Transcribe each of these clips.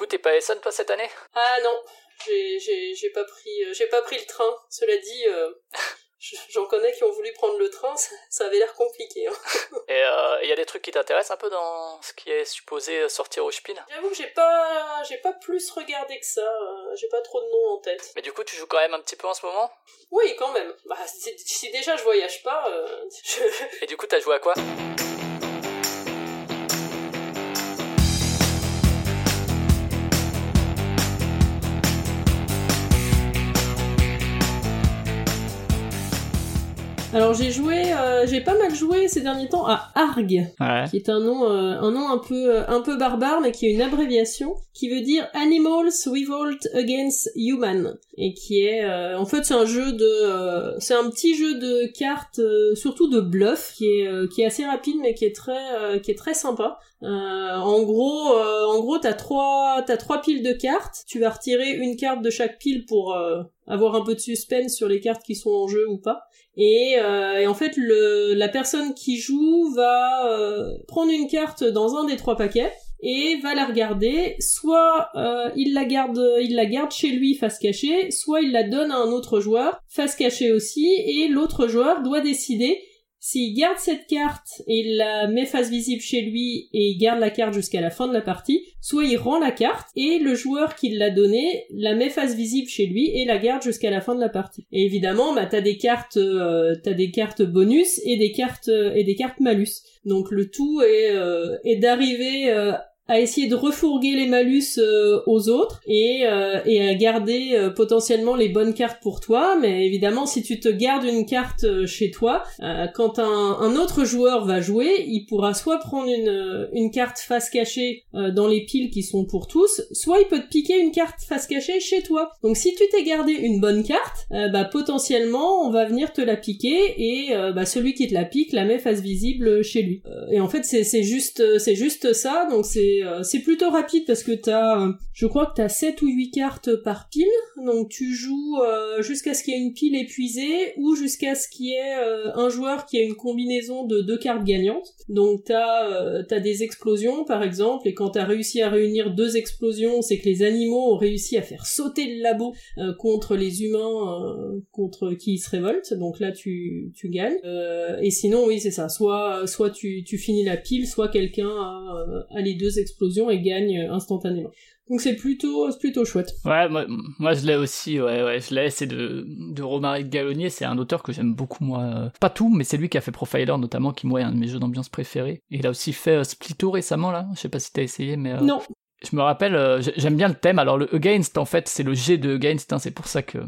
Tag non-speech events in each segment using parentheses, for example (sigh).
coup, t'es pas Essonne toi cette année? Ah non, j'ai pas pris j'ai pas pris le train. Cela dit, (laughs) J'en connais qui ont voulu prendre le train, ça, avait l'air compliqué. Hein. Et il euh, y a des trucs qui t'intéressent un peu dans ce qui est supposé sortir au Spiel? J'avoue que j'ai pas, j'ai pas plus regardé que ça. Euh, j'ai pas trop de noms en tête. Mais du coup, tu joues quand même un petit peu en ce moment? Oui, quand même. Bah, si, déjà je voyage pas. Euh, (laughs) Et du coup, t'as joué à quoi? Alors j'ai joué, euh, j'ai pas mal joué ces derniers temps à ARG, qui est un nom, euh, un nom un peu, euh, un peu barbare, mais qui est une abréviation, qui veut dire Animals Revolt Against Human, et qui est, en fait, c'est un jeu de, c'est un petit jeu de cartes, surtout de bluff, qui est, qui est assez rapide, mais qui est très, qui est très sympa. En gros, en gros, t'as trois, t'as trois piles de cartes. Tu vas retirer une carte de chaque pile pour avoir un peu de suspense sur les cartes qui sont en jeu ou pas. Et, euh, en fait, le, la personne qui joue va euh, prendre une carte dans un des trois paquets et va la regarder. Soit euh, il la garde, il la garde chez lui face cachée, soit il la donne à un autre joueur face cachée aussi, et l'autre joueur doit décider s'il garde cette carte et il la met face visible chez lui et il garde la carte jusqu'à la fin de la partie, soit il rend la carte et le joueur qui l'a donnée la met face visible chez lui et la garde jusqu'à la fin de la partie. Et évidemment, bah t'as des cartes, euh, t'as des cartes bonus et des cartes euh, et des cartes malus. Donc le tout est, euh, est d'arriver à essayer de refourguer les malus euh, aux autres et, euh, et à garder euh, potentiellement les bonnes cartes pour toi. Mais évidemment, si tu te gardes une carte chez toi, quand un, un, autre joueur va jouer, il pourra soit prendre une, une carte face cachée dans les piles qui sont pour tous, soit il peut te piquer une carte face cachée chez toi. Donc si tu t'es gardé une bonne carte, bah potentiellement on va venir te la piquer et bah, celui qui te la pique la met face visible chez lui. et en fait c'est juste c'est juste ça. Donc c'est euh, c'est plutôt rapide parce que t'as, euh, je crois que t'as 7 ou 8 cartes par pile, donc tu joues euh, jusqu'à ce qu'il y ait une pile épuisée ou jusqu'à ce qu'il y ait un joueur qui a une combinaison de deux cartes gagnantes. Donc t'as as des explosions par exemple, et quand t'as réussi à réunir deux explosions, c'est que les animaux ont réussi à faire sauter le labo contre les humains contre qui ils se révoltent. Donc là tu tu gagnes. et sinon oui c'est ça, soit soit tu tu finis la pile, soit quelqu'un a, a les deux explosions explosion et gagne instantanément. Donc c'est plutôt, plutôt chouette. Ouais, moi, moi je l'ai aussi, ouais, ouais, je l'ai, c'est de, de Romaric Gallonier, c'est un auteur que j'aime beaucoup, moi. Euh, pas tout, mais c'est lui qui a fait Profiler notamment, qui moi est un de mes jeux d'ambiance préférés. Et il a aussi fait euh, Splito récemment, là, je sais pas si t'as essayé, mais... Euh, non, je me rappelle, j'aime bien le thème. Alors le Against, en fait, c'est le G de Against. Hein, c'est pour ça que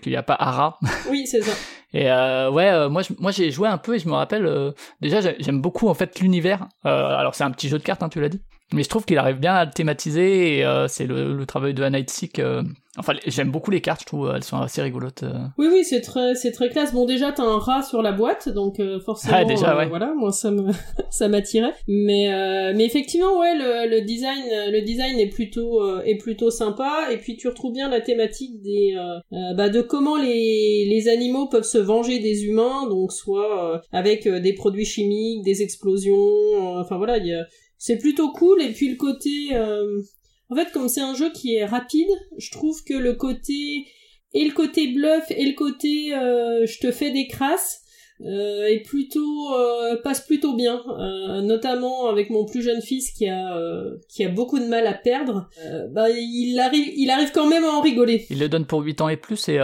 qu'il n'y a pas Ara. (laughs) Oui, c'est ça. et euh, ouais, moi, moi j'ai joué un peu et je me rappelle. déjà, j'aime beaucoup en fait l'univers. alors c'est un petit jeu de cartes, hein, tu l'as dit. Mais je trouve qu'il arrive bien à le thématiser et euh, c'est le, le, travail de Seek. Euh... Enfin, j'aime beaucoup les cartes, je trouve elles sont assez rigolotes. Euh. Oui, oui, c'est très, c'est très classe. Bon, déjà, t'as un rat sur la boîte, donc euh, forcément, ah, déjà, ouais. voilà, moi ça me, (laughs) ça m'attirait. Mais, mais effectivement, ouais, le, le, design, le design est plutôt, est plutôt sympa. Et puis tu retrouves bien la thématique des, bah, de comment les, les animaux peuvent se venger des humains, donc soit avec des produits chimiques, des explosions. enfin voilà, il y a c'est plutôt cool et puis le côté euh, en fait comme c'est un jeu qui est rapide je trouve que le côté et le côté bluff et le côté euh, je te fais des crasses euh, est plutôt euh, passe plutôt bien, euh, notamment avec mon plus jeune fils qui a qui a beaucoup de mal à perdre. bah il arrive il arrive quand même à en rigoler. Il le donne pour 8 ans et plus et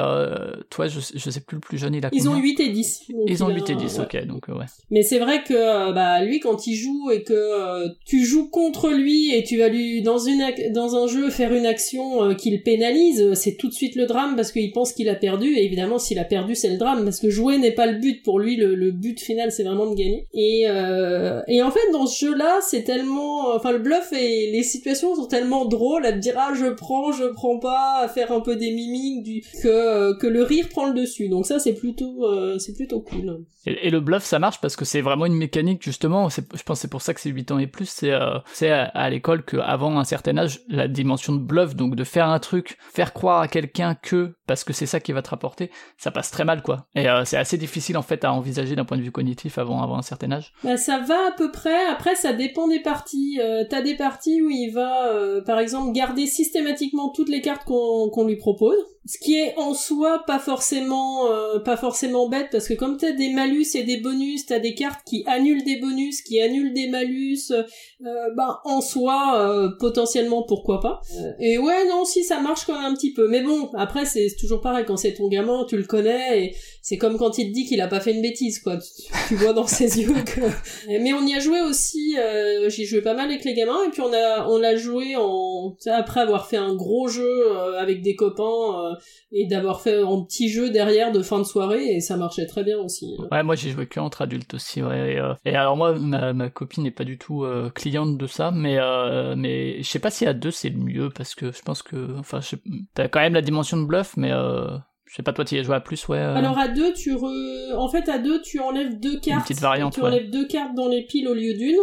toi je, je sais plus le plus jeune il a Ils ont 8 et 10. Ils ont 8 et 10, OK donc ouais. Mais c'est vrai que bah lui quand il joue et que tu joues contre lui et tu vas lui dans une dans un jeu faire une action qu'il pénalise, c'est tout de suite le drame parce qu'il pense qu'il a perdu et évidemment s'il a perdu c'est le drame parce que jouer n'est pas le but pour lui le, but final c'est vraiment de gagner. Et euh, et en fait dans ce jeu là c'est tellement enfin le bluff et les situations sont tellement drôles à dire ah je prends je prends pas faire un peu des mimiques que que le rire prend le dessus. Donc ça c'est plutôt euh, c'est plutôt cool. Et, le bluff ça marche parce que c'est vraiment une mécanique justement. Je pense c'est pour ça que c'est 8 ans et plus. C'est euh, c'est à, l'école qu'avant un certain âge la dimension de bluff donc de faire un truc faire croire à quelqu'un que parce que c'est ça qui va te rapporter ça passe très mal quoi. Et c'est assez difficile en fait à à envisager d'un point de vue cognitif avant, avant un certain âge? Bah, Ça va à peu près, après ça dépend des parties. Euh, T'as des parties où il va, euh, par exemple, garder systématiquement toutes les cartes qu'on lui propose, ce qui est en soi pas forcément euh, pas forcément bête, parce que comme t'as des malus et des bonus, t'as des cartes qui annulent des bonus, qui annulent des malus, ben en soi, potentiellement pourquoi pas. et ouais, non, si ça marche quand même un petit peu. Mais bon, après c'est toujours pareil, quand c'est ton gamin, tu le connais, et c'est comme quand il te dit qu'il a pas fait une bêtise, quoi. Tu, vois dans ses yeux que. (laughs) Mais on y a joué aussi. Euh, J'ai joué pas mal avec les gamins et puis on a on l'a joué en après avoir fait un gros jeu euh, avec des copains euh, et d'avoir fait un petit jeu derrière de fin de soirée et ça marchait très bien aussi. Ouais, moi j'ai joué que entre adultes aussi. Ouais. Et, euh, et alors moi ma, ma copine n'est pas du tout cliente de ça, mais mais je sais pas si à deux c'est le mieux parce que je pense que enfin t'as quand même la dimension de bluff, mais je sais pas, toi, tu y as joué à plus, ouais. Euh. Alors à deux, tu re... en fait à deux, tu enlèves deux cartes. Une petite variante. Tu enlèves deux cartes dans les piles au lieu d'une.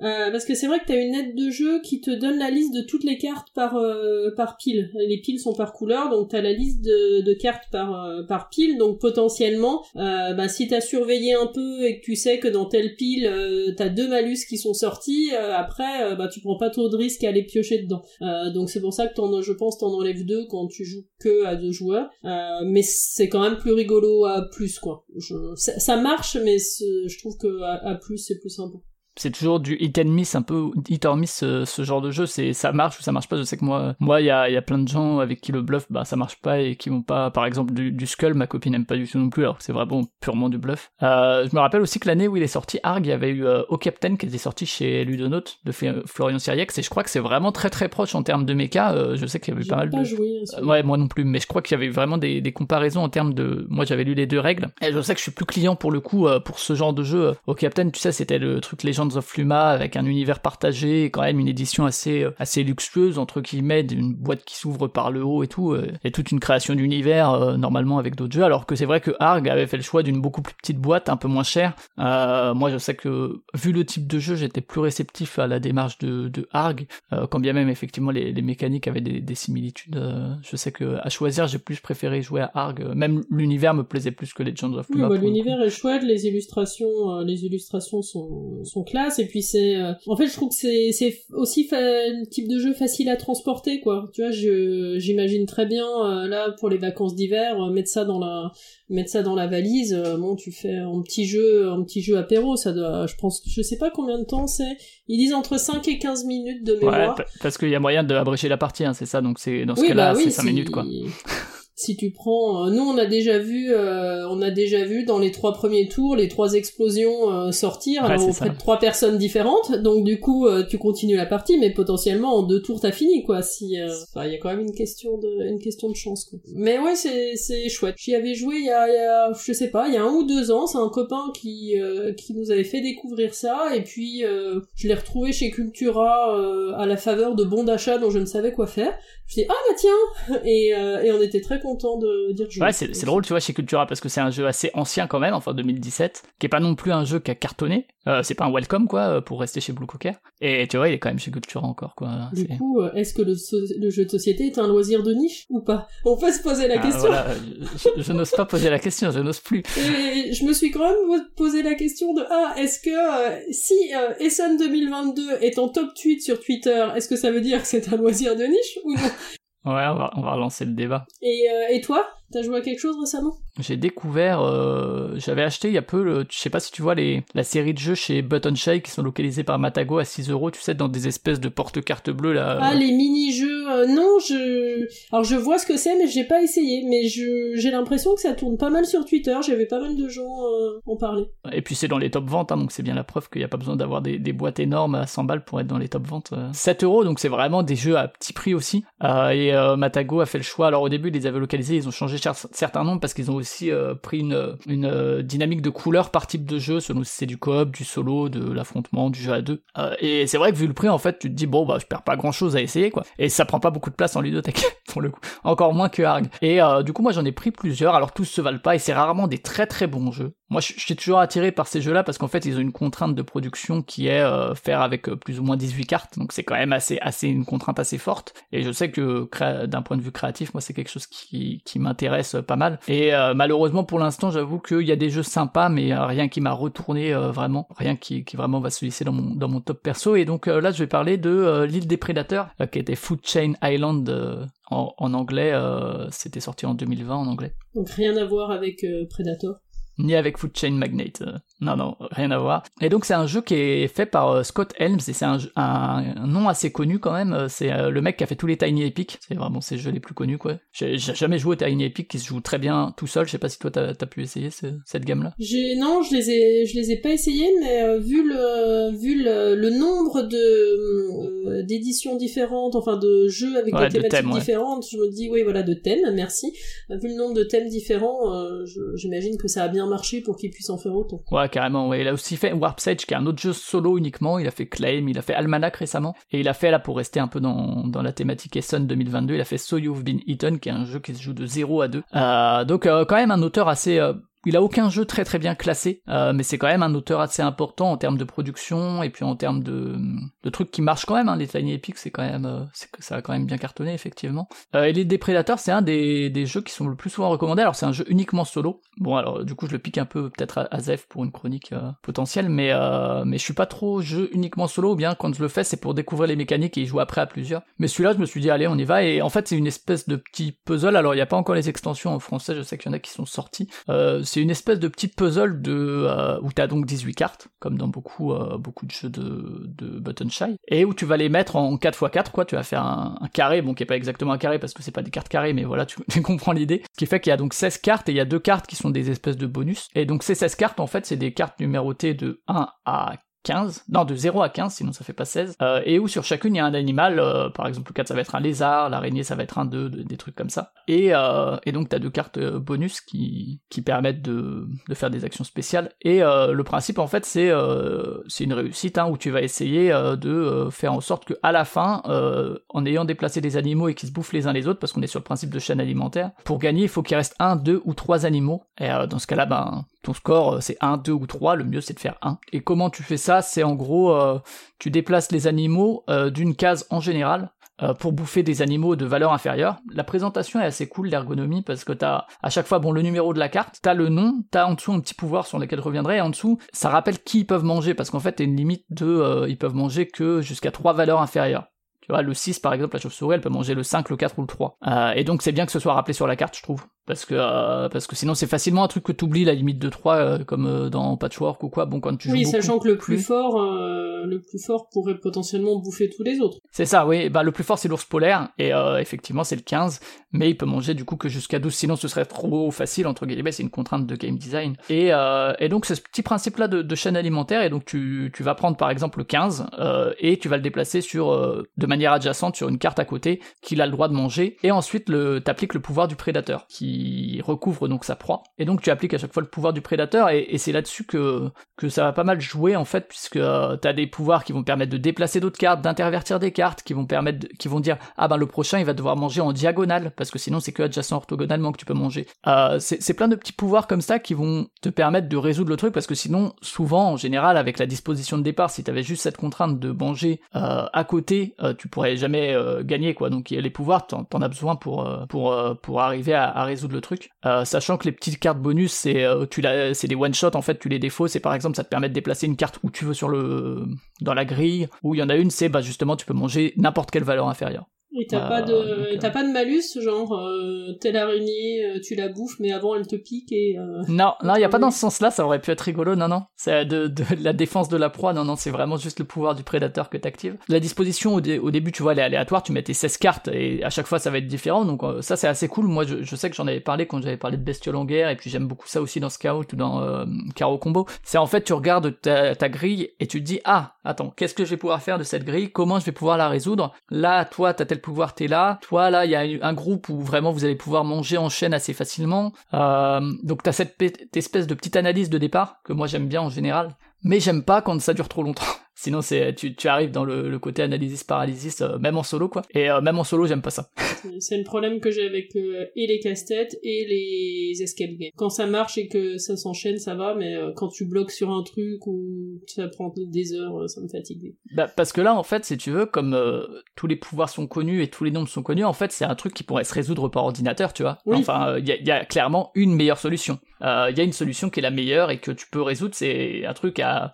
Euh, parce que c'est vrai que t'as une aide de jeu qui te donne la liste de toutes les cartes par euh, par pile. Les piles sont par couleur, donc t'as la liste de, de cartes par euh, par pile. Donc potentiellement, bah, si t'as surveillé un peu et que tu sais que dans telle pile t'as deux malus qui sont sortis, après bah tu prends pas trop de risques à aller piocher dedans. donc c'est pour ça que t'en, je pense t'en enlèves deux quand tu joues que à deux joueurs. mais c'est quand même plus rigolo à plus quoi. Je, ça, marche, mais je trouve que à plus c'est plus sympa c'est toujours du hit and miss un peu hit or miss ce, genre de jeu. C'est ça marche ou ça marche pas je sais que moi moi il y a, y a plein de gens avec qui le bluff bah ça marche pas et qui vont pas par exemple du, du skull ma copine n'aime pas du tout non plus alors que c'est vraiment purement du bluff. Euh, je me rappelle aussi que l'année où il est sorti Arg il y avait eu euh, O Captain qui était sorti chez Ludonote de Florian Siriex et je crois que c'est vraiment très très proche en termes de méca euh, je sais qu'il y avait pas mal de joué, ouais moi non plus mais je crois qu'il y avait vraiment des, des comparaisons en termes de moi j'avais lu les deux règles et je sais que je suis plus client pour le coup pour ce genre de jeu O Captain tu sais c'était le truc Legends of Fluma avec un univers partagé et quand même une édition assez euh, assez luxueuse entre guillemets, une boîte qui s'ouvre par le haut et tout, euh, et toute une création d'univers euh, normalement avec d'autres jeux. Alors que c'est vrai que Arg avait fait le choix d'une beaucoup plus petite boîte, un peu moins chère. moi, je sais que vu le type de jeu, j'étais plus réceptif à la démarche de, de Arg, quand bien même effectivement les, les mécaniques avaient des, des similitudes. je sais que à choisir, j'ai plus préféré jouer à Arg. Même l'univers me plaisait plus que Legends of Luma. Oui, bah, l'univers est chouette, les illustrations, les illustrations sont sont classe, et puis c'est euh, en fait je trouve que c'est c'est aussi un type de jeu facile à transporter quoi. Tu vois je j'imagine très bien euh, là pour les vacances d'hiver euh, mettre ça dans la mettre ça dans la valise bon tu fais un petit jeu un petit jeu apéro ça doit je pense je sais pas combien de temps c'est. Ils disent entre 5 et 15 minutes de mémoire. ouais, parce qu'il y a moyen de abrécher la partie hein, c'est ça donc c'est dans ce cas-là bah c'est 5 minutes quoi si tu prends euh, nous on a déjà vu euh, on a déjà vu dans les trois premiers tours les trois explosions euh, sortir. Alors auprès de trois personnes différentes. Donc du coup tu continues la partie mais potentiellement en deux tours t'as fini quoi si il y a quand même une question de une question de chance quoi. mais ouais c'est c'est chouette. J'y avais joué il y, a, il y, a, je sais pas il y a un ou deux ans. C'est un copain qui qui nous avait fait découvrir ça. Et puis je l'ai retrouvé chez Cultura à la faveur de bons d'achat dont je ne savais quoi faire. Je dis ah bah tiens! Et, et on était très content de dire Ouais, c'est, drôle, tu vois, chez Cultura, parce que c'est un jeu assez ancien quand même, enfin 2017, qui est pas non plus un jeu qui a cartonné. Euh, c'est pas un welcome, quoi, euh, pour rester chez Blue Cocker. Et tu vois, il est quand même chez Cultura encore, quoi. Du coup, euh, est-ce que le, jeu de société est un loisir de niche ou pas? On peut se poser la ah, question. je, n'ose pas poser la question, je n'ose plus. Et je me suis quand même posé la question de ah, est-ce que si Essen 2022 est en top tweet sur Twitter, est-ce que ça veut dire que c'est un loisir de niche ou non? Ouais, on va, on va relancer le débat. Et, euh, et toi? T'as joué à quelque chose récemment? J'ai découvert, euh, j'avais acheté il y a peu, le, je sais pas si tu vois les, la série de jeux chez Button Shake qui sont localisés par Matago à 6 euros, tu sais, dans des espèces de porte-cartes bleues là. Ah, les mini-jeux, euh, non, je. Alors je vois ce que c'est, mais j'ai pas essayé. Mais je j'ai l'impression que ça tourne pas mal sur Twitter, j'avais pas mal de gens euh, en parler. Et puis c'est dans les top ventes, hein, donc c'est bien la preuve qu'il n'y a pas besoin d'avoir des, des, boîtes énormes à 100 balles pour être dans les top ventes. 7 euros, donc c'est vraiment des jeux à petit prix aussi. et Matago a fait le choix, alors au début ils les avaient localisés, ils ont changé certains noms parce qu'ils ont aussi euh, pris une, une euh, dynamique de couleurs par type de jeu, selon si c'est du coop, du solo, de l'affrontement, du jeu à deux. Euh, et c'est vrai que vu le prix, en fait, tu te dis bon bah je perds pas grand chose à essayer quoi. Et ça prend pas beaucoup de place en ludothèque. (laughs) le coup. Encore moins que Arg. Et euh, du coup, moi, j'en ai pris plusieurs. Alors, tous se valent pas et c'est rarement des très très bons jeux. Moi, je, suis toujours attiré par ces jeux-là parce qu'en fait, ils ont une contrainte de production qui est euh, faire avec euh, plus ou moins 18 cartes. Donc, c'est quand même assez, assez une contrainte assez forte. Et je sais que d'un point de vue créatif, moi, c'est quelque chose qui, qui m'intéresse pas mal. Et malheureusement, pour l'instant, j'avoue qu'il y a des jeux sympas, mais rien qui m'a retourné vraiment, rien qui, qui vraiment va se lisser dans mon, dans mon top perso. Et donc là, je vais parler de l'île des prédateurs, qui était Food Chain Island en, en, anglais, euh, c'était sorti en 2020 en anglais. Donc rien à voir avec euh, Predator Ni avec Food Chain Magnate. Non, non, rien à voir. Et donc c'est un jeu qui est fait par euh, Scott Helms et c'est un, un, nom assez connu quand même. Euh, c'est euh, le mec qui a fait tous les Tiny Epic. C'est vraiment ses jeux les plus connus quoi. J'ai jamais joué au Tiny Epic qui se joue très bien tout seul. Je sais pas si toi t'as as pu essayer cette gamme là. Non, je les ai je les ai pas essayés, mais vu le vu le, nombre de d'éditions différentes, enfin de jeux avec des thématiques différentes, je me dis oui voilà de thèmes. Merci. Vu le nombre de thèmes différents, j'imagine que ça a bien marché pour qu'ils puissent en faire autant. Ouais, carrément, ouais. Il a aussi fait Warp Sage, qui est un autre jeu solo uniquement. Il a fait Claim, il a fait Almanac récemment. Et il a fait, là, pour rester un peu dans, dans la thématique Essen 2022, il a fait So You've Been Eaten, qui est un jeu qui se joue de 0 à 2. Euh, donc, euh, quand même un auteur assez, euh, il a aucun jeu très très bien classé, euh, mais c'est quand même un auteur assez important en termes de production et puis en termes de, trucs qui marchent quand même. Hein. Les Tiny Epic, c'est quand même, euh, que ça a quand même bien cartonné effectivement. Euh, et les Deprédateurs, c'est un des, des jeux qui sont le plus souvent recommandés. Alors c'est un jeu uniquement solo. Bon alors du coup je le pique un peu peut-être à, à Zef pour une chronique potentielle, mais mais je suis pas trop jeu uniquement solo. Ou bien quand je le fais, c'est pour découvrir les mécaniques et y jouer après à plusieurs. Mais celui-là, je me suis dit allez on y va. Et en fait c'est une espèce de petit puzzle. Alors il n'y a pas encore les extensions en français. Je sais qu'il y en a qui sont sortis c'est une espèce de petite puzzle de euh, où t'as donc 18 cartes, comme dans beaucoup euh, de jeux de, Button Shy, et où tu vas les mettre en 4x4, quoi. Tu vas faire un, carré, bon qui est pas exactement un carré parce que c'est pas des cartes carrées, mais voilà, tu, (laughs) tu comprends l'idée. Ce qui fait qu'il y a donc 16 cartes et il y a deux cartes qui sont des espèces de bonus. Et donc ces 16 cartes, en fait, c'est des cartes numérotées de 1 à 15, non de 0 à 15, sinon ça fait pas 16, euh, et où sur chacune il y a un animal, euh, par exemple le 4 ça va être un lézard, l'araignée ça va être un 2, des trucs comme ça. Et, euh, et donc t'as deux cartes bonus qui, permettent de, faire des actions spéciales. Et le principe en fait c'est c'est une réussite hein, où tu vas essayer de faire en sorte que à la fin, en ayant déplacé des animaux et qui se bouffent les uns les autres, parce qu'on est sur le principe de chaîne alimentaire, pour gagner il faut qu'il reste un, deux ou trois animaux. Et dans ce cas-là, ben ton score euh, c'est 1, 2 ou 3, le mieux c'est de faire 1. Et comment tu fais ça? C'est en gros, euh, tu déplaces les animaux euh, d'une case en général pour bouffer des animaux de valeur inférieure. La présentation est assez cool, l'ergonomie, parce que t'as à chaque fois bon le numéro de la carte, t'as le nom, t'as en dessous un petit pouvoir sur lequel je reviendrai, et en dessous ça rappelle qui ils peuvent manger, parce qu'en fait t'as une limite de ils peuvent manger que jusqu'à 3 valeurs inférieures. Tu vois, le 6 par exemple, la chauve-souris, elle peut manger le 5, le 4 ou le 3. et donc c'est bien que ce soit rappelé sur la carte, je trouve parce que euh, parce que sinon c'est facilement un truc que tu oublies la limite de 3 euh, comme euh, dans Patchwork ou quoi. Bon quand tu oui sachant que le plus, fort le plus fort pourrait potentiellement bouffer tous les autres. C'est ça oui. Bah le plus fort c'est l'ours polaire. Et effectivement c'est le 15 mais il peut manger du coup que jusqu'à 12 sinon ce serait trop facile entre guillemets. C'est une contrainte de game design. Et et donc c'est ce petit principe là de, chaîne alimentaire et donc tu tu vas prendre par exemple le 15 et tu vas le déplacer sur de manière adjacente sur une carte à côté qu'il a le droit de manger. Et ensuite le t'appliques le pouvoir du prédateur qui recouvre donc sa proie. Et donc tu appliques à chaque fois le pouvoir du prédateur, et, c'est là-dessus que, que ça va pas mal jouer en fait, puisque euh, t'as des pouvoirs qui vont permettre de déplacer d'autres cartes, d'intervertir des cartes, qui vont permettre, qui vont dire ah ben le prochain il va devoir manger en diagonale, parce que sinon c'est que adjacent orthogonalement que tu peux manger. Euh, c'est plein de petits pouvoirs comme ça qui vont te permettre de résoudre le truc, parce que sinon souvent en général avec la disposition de départ, si t'avais juste cette contrainte de manger euh, à côté, tu pourrais jamais gagner quoi. Donc les pouvoirs, t'en as besoin pour pour arriver à résoudre le truc. Euh, sachant que les petites cartes bonus, c'est euh, des one shot en fait, tu les défausses et par exemple ça te permet de déplacer une carte où tu veux sur le dans la grille. Ou il y en a une, c'est bah justement tu peux manger n'importe quelle valeur inférieure. Et t'as pas de euh, t'as pas de malus genre euh, telle araignée euh, tu la bouffes mais avant elle te pique et non non il y a pas dans ce sens là ça aurait pu être rigolo non non. C'est de, de, (laughs) la défense de la proie non non c'est vraiment juste le pouvoir du prédateur que t'actives. La disposition au, au, début tu vois elle est aléatoire tu mets tes 16 cartes et à chaque fois ça va être différent. Donc ça c'est assez cool. Moi je, je sais que j'en avais parlé quand j'avais parlé de bestiole en guerre et puis j'aime beaucoup ça aussi dans Scout ou dans Caro Combo. C'est en fait tu regardes ta, ta grille et tu te dis ah attends qu'est-ce que je vais pouvoir faire de cette grille? Comment je vais pouvoir la résoudre? Là toi t'as tel pouvoir t'es là toi là il y a un groupe où vraiment vous allez pouvoir manger en chaîne assez facilement. Euh, donc t'as cette espèce de petite analyse de départ que moi j'aime bien en général, mais j'aime pas quand ça dure trop longtemps. Sinon, c'est tu, tu arrives dans le, le côté analysis paralysis, euh, même en solo quoi. Et euh, même en solo, j'aime pas ça. (laughs) c'est le problème que j'ai avec et les casse-têtes et les escape games. Quand ça marche et que ça s'enchaîne, ça va, mais quand tu bloques sur un truc ou ça prend des heures, ça me fatigue. Bah, parce que là, en fait, si tu veux, comme tous les pouvoirs sont connus et tous les nombres sont connus, en fait, c'est un truc qui pourrait se résoudre par ordinateur, tu vois. Enfin, il y, y, a clairement une meilleure solution. Il y a une solution qui est la meilleure et que tu peux résoudre, c'est un truc à,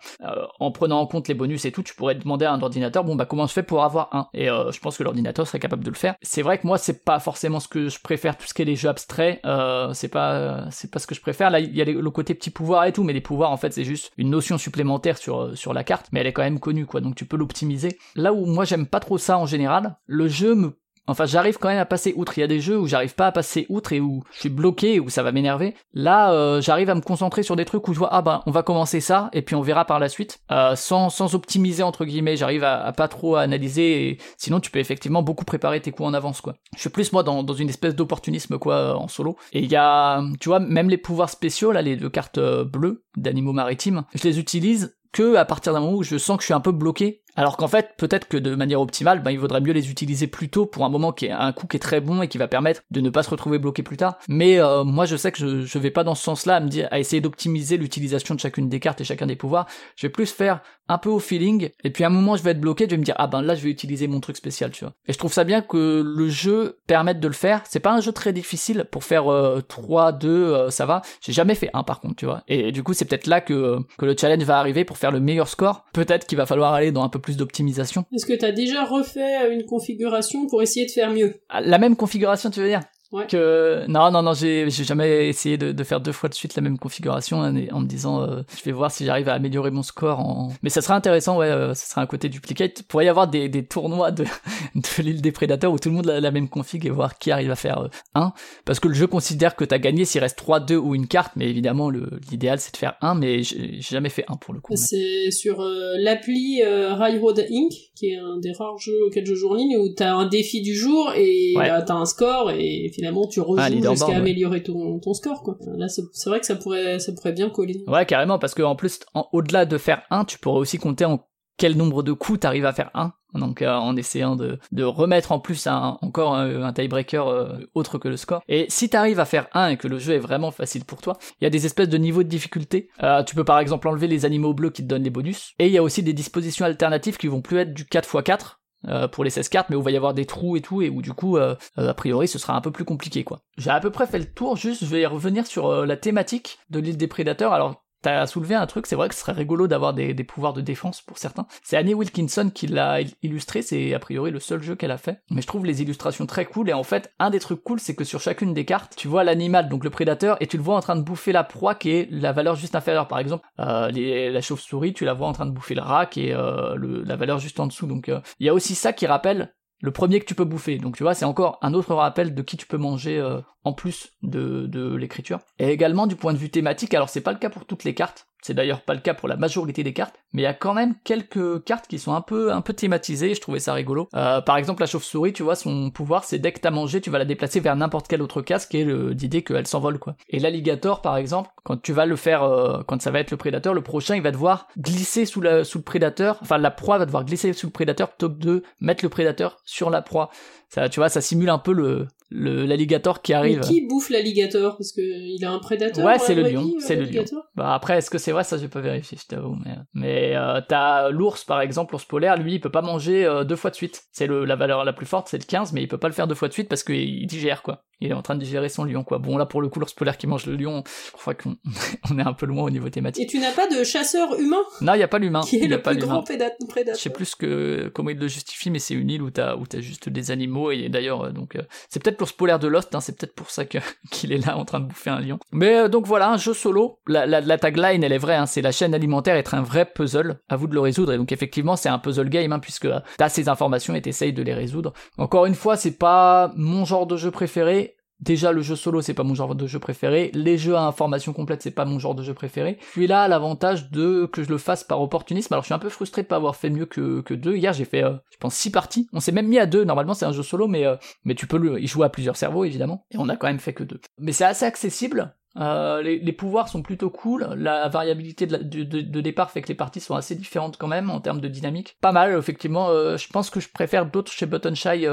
en prenant en compte les bonus et tout, tu pourrais demander à un ordinateur, bon bah comment je fais pour avoir un? Et euh, je pense que l'ordinateur serait capable de le faire. C'est vrai que moi c'est pas forcément ce que je préfère, tout ce qui est les jeux abstraits, euh, c'est pas c'est pas ce que je préfère. Là il y a le côté petit pouvoir et tout, mais les pouvoirs en fait c'est juste une notion supplémentaire sur sur la carte, mais elle est quand même connue quoi, donc tu peux l'optimiser. Là où moi j'aime pas trop ça en général, le jeu me Enfin, j'arrive quand même à passer outre. Il y a des jeux où j'arrive pas à passer outre et où je suis bloqué, où ça va m'énerver. Là, euh, j'arrive à me concentrer sur des trucs où je vois, ah ben, on va commencer ça, et puis on verra par la suite, euh, sans, sans optimiser, entre guillemets. J'arrive à, pas trop analyser, et sinon tu peux effectivement beaucoup préparer tes coups en avance, quoi. Je suis plus, moi, dans, dans une espèce d'opportunisme, quoi, en solo. Et il y a, tu vois, même les pouvoirs spéciaux, là, les deux cartes euh, bleues d'animaux maritimes, je les utilise que à partir d'un moment où je sens que je suis un peu bloqué alors qu'en fait, peut-être que de manière optimale, ben, il vaudrait mieux les utiliser plus tôt pour un moment qui est un coup qui est très bon et qui va permettre de ne pas se retrouver bloqué plus tard. Mais euh, moi, je sais que je, je vais pas dans ce sens-là à me dire à essayer d'optimiser l'utilisation de chacune des cartes et chacun des pouvoirs. Je vais plus faire un peu au feeling et puis à un moment, je vais être bloqué, je vais me dire ah ben là, je vais utiliser mon truc spécial, tu vois. Et je trouve ça bien que le jeu permette de le faire. C'est pas un jeu très difficile pour faire 3, 2, ça va. J'ai jamais fait un par contre, tu vois. Et du coup, c'est peut-être là que que le challenge va arriver pour faire le meilleur score. Peut-être qu'il va falloir aller dans un peu plus d'optimisation. Est-ce que tu as déjà refait une configuration pour essayer de faire mieux? Ah, La même configuration, tu veux dire? Que non non non j'ai j'ai jamais essayé de, de, faire deux fois de suite la même configuration hein, en me disant euh, je vais voir si j'arrive à améliorer mon score en mais ça serait intéressant ouais euh, ça serait un côté duplicate. Il pourrait y avoir des, des tournois de, (laughs) de l'île des prédateurs où tout le monde a la même config et voir qui arrive à faire euh, un. Parce que le jeu considère que t'as gagné s'il reste 3 2 ou une carte mais évidemment l'idéal c'est de faire un mais j'ai jamais fait un pour le coup c'est sur l'appli Railroad Inc qui est un des rares jeux auxquels je joue en ligne où t'as un défi du jour et ouais. t'as un score et finalement tu rejoues ah, jusqu'à améliorer ton, ton score quoi. Là c'est vrai que ça pourrait ça pourrait bien coller. Ouais carrément parce que en plus au-delà de faire un, tu pourrais aussi compter en quel nombre de coups t'arrives à faire un donc euh, en essayant de, de, remettre en plus un, encore un, tiebreaker euh, autre que le score. Et si t'arrives à faire un et que le jeu est vraiment facile pour toi, il y a des espèces de niveaux de difficulté. Euh, tu peux par exemple enlever les animaux bleus qui te donnent les bonus, et il y a aussi des dispositions alternatives qui vont plus être du 4x4, euh, pour les 16 cartes, mais où il va y avoir des trous et tout, et où du coup, euh, euh, a priori, ce sera un peu plus compliqué, quoi. J'ai à peu près fait le tour, juste, je vais revenir sur la thématique de l'île des prédateurs. Alors, T'as soulevé un truc, c'est vrai que ce serait rigolo d'avoir des, pouvoirs de défense pour certains. C'est Annie Wilkinson qui l'a illustré, c'est a priori le seul jeu qu'elle a fait. Mais je trouve les illustrations très cool et en fait, un des trucs cool, c'est que sur chacune des cartes, tu vois l'animal, donc le prédateur, et tu le vois en train de bouffer la proie qui est la valeur juste inférieure. Par exemple, euh, la chauve-souris, tu la vois en train de bouffer le rat qui est euh, la valeur juste en dessous. Donc euh, il y a aussi ça qui rappelle le premier que tu peux bouffer. Donc tu vois, c'est encore un autre rappel de qui tu peux manger euh, en plus de, de l'écriture. Et également du point de vue thématique, alors c'est pas le cas pour toutes les cartes, c'est d'ailleurs pas le cas pour la majorité des cartes, mais il y a quand même quelques cartes qui sont un peu un peu thématisées, je trouvais ça rigolo. Euh, par exemple la chauve-souris, tu vois, son pouvoir c'est dès que t'as mangé, tu vas la déplacer vers n'importe quel autre casque et l'idée qu'elle s'envole quoi. Et l'alligator par exemple, quand tu vas le faire, euh, quand ça va être le prédateur, le prochain il va devoir glisser sous, le prédateur, enfin la proie va devoir glisser sous le prédateur plutôt que de mettre le prédateur sur la proie. Ça, tu vois, ça simule un peu le, l'alligator qui arrive. Mais qui bouffe l'alligator? Parce que il a un prédateur. Ouais, c'est le lion. C'est le lion. Bah après, est-ce que c'est vrai? Ça, j'ai pas vérifié, je t'avoue. Mais, mais euh, t'as l'ours, par exemple, l'ours polaire, lui, il peut pas manger euh, deux fois de suite. C'est la valeur la plus forte, c'est le 15, mais il peut pas le faire deux fois de suite parce qu'il digère, quoi il est en train de digérer son lion, quoi. Bon, là, pour le coup, l'ours polaire qui mange le lion, je crois qu'on (laughs) on est un peu loin au niveau thématique. Et tu n'as pas de chasseur humain? Non, il n'y a pas l'humain. Qui est le plus grand prédateur. Je sais plus que, comment il le justifie, mais c'est une île où t'as, juste des animaux, et d'ailleurs, euh, donc, c'est peut-être l'ours polaire de Lost, hein, c'est peut-être pour ça (laughs) qu'il est là en train de bouffer un lion. Mais, euh, donc voilà, un jeu solo. La, tagline, elle est vraie, hein, c'est la chaîne alimentaire être un vrai puzzle. À vous de le résoudre. Et donc, effectivement, c'est un puzzle game, hein, puisque t'as ces informations et t'essayes de les résoudre. Encore une fois, c'est pas mon genre de jeu préféré Déjà, le jeu solo, c'est pas mon genre de jeu préféré. Les jeux à information complète, c'est pas mon genre de jeu préféré. Puis là, l'avantage de que je le fasse par opportunisme. Alors, je suis un peu frustré de pas avoir fait mieux que, que deux. Hier, j'ai fait, euh, je pense, six parties. On s'est même mis à deux. Normalement, c'est un jeu solo, mais, euh, mais tu peux le, jouer à plusieurs cerveaux, évidemment. Et on a quand même fait que deux. Mais c'est assez accessible. les, pouvoirs sont plutôt cool. La variabilité de, de, départ fait que les parties sont assez différentes quand même en termes de dynamique. Pas mal, effectivement. je pense que je préfère d'autres chez Button Shy.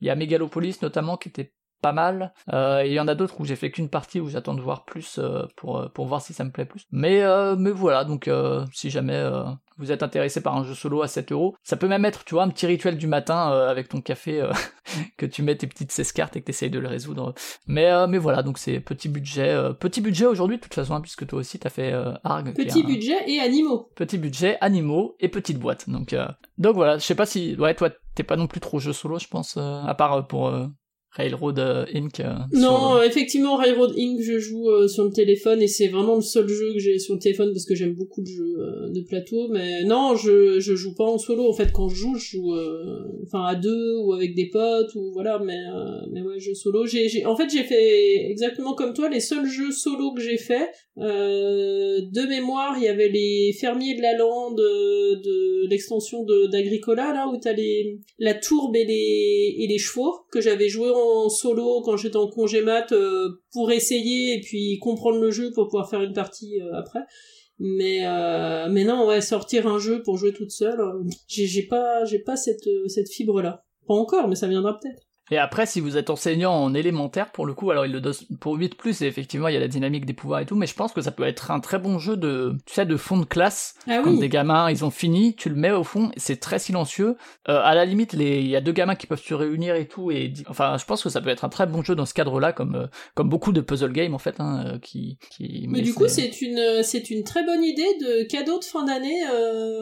Il y a Megalopolis notamment qui était pas mal. Euh, il y en a d'autres où j'ai fait qu'une partie où j'attends de voir plus euh, pour euh, pour voir si ça me plaît plus. Mais mais voilà donc si jamais vous êtes intéressé par un jeu solo à 7 euros, ça peut même être tu vois un petit rituel du matin avec ton café (laughs) que tu mets tes petites 16 cartes et que tu essayes de le résoudre. Mais mais voilà donc c'est petit budget petit budget aujourd'hui de toute façon hein, puisque toi aussi t'as fait Arg. Petit budget et animaux. Petit budget animaux et petite boîte donc donc voilà je sais pas si ouais toi t'es pas non plus trop jeu solo je pense à part pour Railroad euh, Inc. Euh, non, euh, effectivement, Railroad Inc. je joue sur le téléphone et c'est vraiment le seul jeu que j'ai sur le téléphone parce que j'aime beaucoup de jeux de plateau. Mais non, je je joue pas en solo. En fait, quand je joue, je joue enfin à deux ou avec des potes ou voilà. Mais mais ouais, jeu solo. J'ai j'ai en fait j'ai fait exactement comme toi. Les seuls jeux solo que j'ai fait de mémoire, il y avait les fermiers de la lande de l'extension de d'Agricola là où t'as les la tourbe et les et les chevaux que j'avais joué en solo quand j'étais en congé mat euh, pour essayer et puis comprendre le jeu pour pouvoir faire une partie euh, après. Mais euh, mais non, ouais, sortir un jeu pour jouer toute seule, j'ai pas j'ai pas cette cette fibre là. Pas encore, mais ça viendra peut-être. Et après, si vous êtes enseignant en élémentaire, pour le coup, alors il le donne pour 8+, et effectivement, il y a la dynamique des pouvoirs et tout, mais je pense que ça peut être un très bon jeu de, tu sais, de fond de classe. Ah Quand des gamins, ils ont fini, tu le mets au fond, c'est très silencieux. Euh, à la limite, il y a deux gamins qui peuvent se réunir et tout, et enfin, je pense que ça peut être un très bon jeu dans ce cadre-là, comme, euh, comme beaucoup de puzzle games, en fait, hein, euh, qui, qui... Mais, du coup, c'est une, c'est une très bonne idée de cadeau de fin d'année.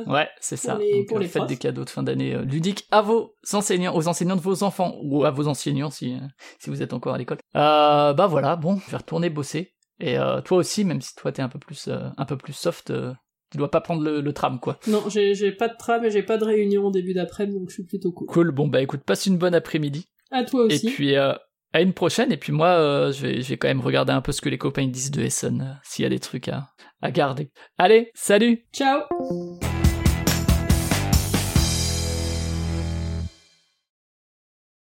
ouais, c'est ça. pour les faites des cadeaux de fin d'année ludiques à vos enseignants, aux enseignants de vos enfants, ou à vos enseignants si, euh, si vous êtes encore à l'école. Euh, bah voilà, bon, je vais retourner bosser. Et euh, toi aussi, même si toi t'es un peu plus un peu plus soft, tu dois pas prendre le, tram quoi. Non, j'ai pas de tram et j'ai pas de réunion au début d'après-midi, donc je suis plutôt cool. Cool, bon bah écoute, passe une bonne après-midi. À toi aussi. Et puis à une prochaine, et puis moi je, vais, je vais quand même regarder un peu ce que les copains disent de Essen, s'il y a des trucs à, à garder. Allez, salut Ciao